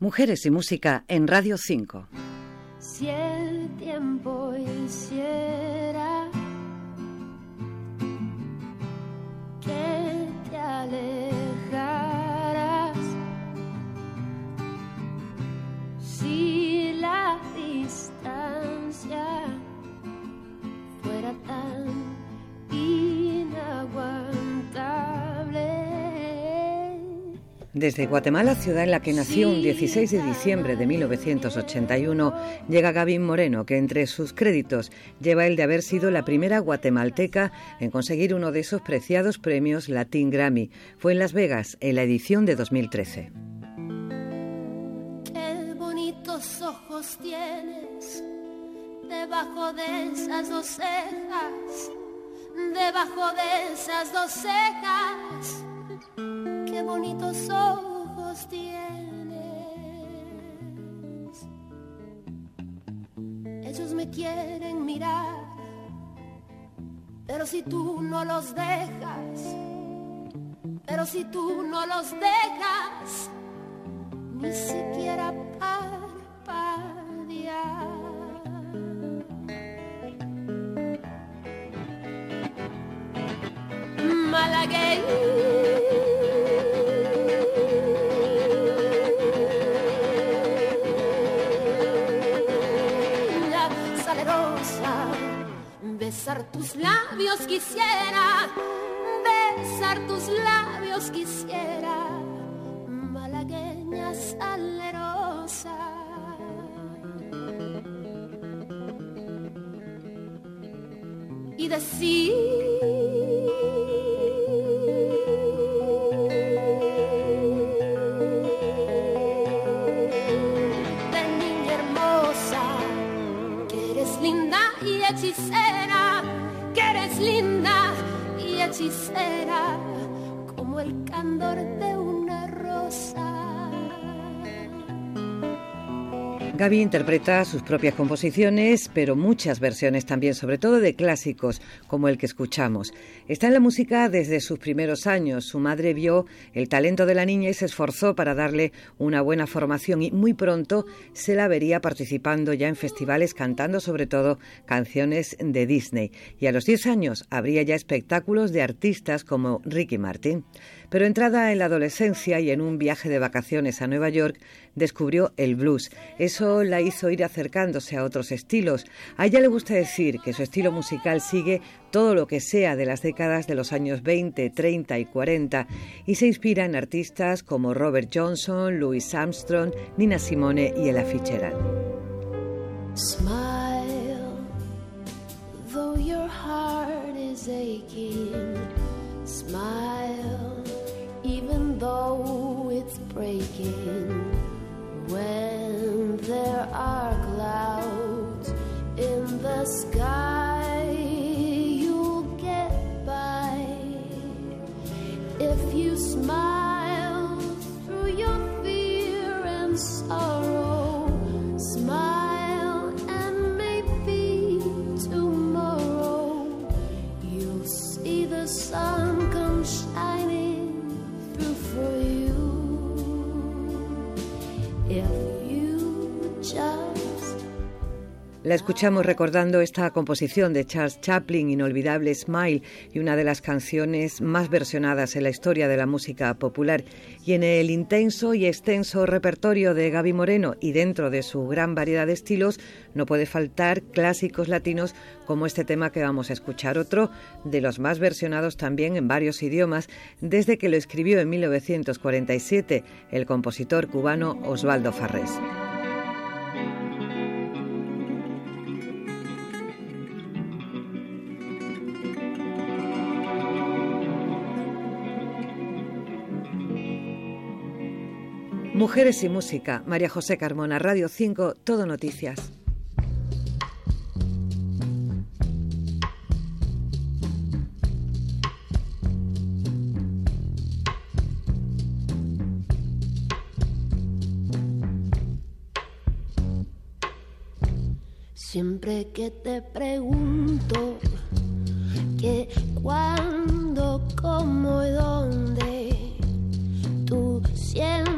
Mujeres y Música en Radio 5. Si el tiempo hiciera que te alejaras, si la distancia Desde Guatemala, ciudad en la que nació un 16 de diciembre de 1981, llega Gavin Moreno, que entre sus créditos lleva el de haber sido la primera guatemalteca en conseguir uno de esos preciados premios Latin Grammy. Fue en Las Vegas, en la edición de 2013. Qué bonitos ojos tienes debajo de esas dos cejas, debajo de esas dos cejas qué bonitos ojos tienes. Ellos me quieren mirar, pero si tú no los dejas, pero si tú no los dejas, ni siquiera parpadear. Malagueña Besar tus labios quisiera, besar tus labios quisiera, malagueña salerosa. Y decir hechicera como el candor de Gaby interpreta sus propias composiciones, pero muchas versiones también, sobre todo de clásicos, como el que escuchamos. Está en la música desde sus primeros años. Su madre vio el talento de la niña y se esforzó para darle una buena formación y muy pronto se la vería participando ya en festivales cantando sobre todo canciones de Disney. Y a los 10 años habría ya espectáculos de artistas como Ricky Martin. Pero entrada en la adolescencia y en un viaje de vacaciones a Nueva York, descubrió el blues. Eso la hizo ir acercándose a otros estilos. A ella le gusta decir que su estilo musical sigue todo lo que sea de las décadas de los años 20, 30 y 40 y se inspira en artistas como Robert Johnson, Louis Armstrong, Nina Simone y Ella Fitzgerald. Breaking. When there are clouds in the sky, Yeah. La escuchamos recordando esta composición de Charles Chaplin, Inolvidable Smile, y una de las canciones más versionadas en la historia de la música popular. Y en el intenso y extenso repertorio de Gaby Moreno y dentro de su gran variedad de estilos, no puede faltar clásicos latinos como este tema que vamos a escuchar, otro de los más versionados también en varios idiomas, desde que lo escribió en 1947 el compositor cubano Osvaldo Farrés. Mujeres y Música, María José Carmona, Radio 5, Todo Noticias. Siempre que te pregunto que cuándo, cómo y dónde, tú siempre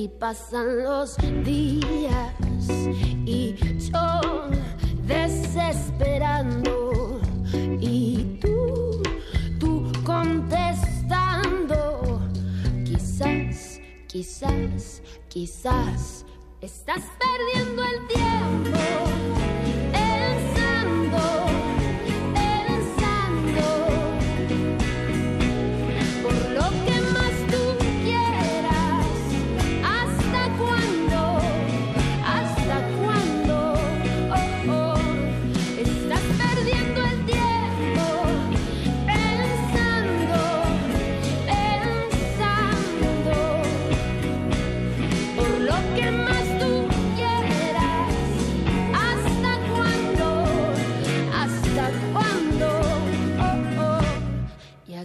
así pasan los días y yo desesperando y contestando. Quizás, quizás, quizás estás perdiendo el tiempo.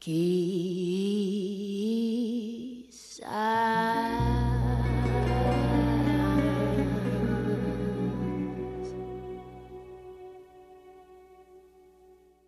Keep.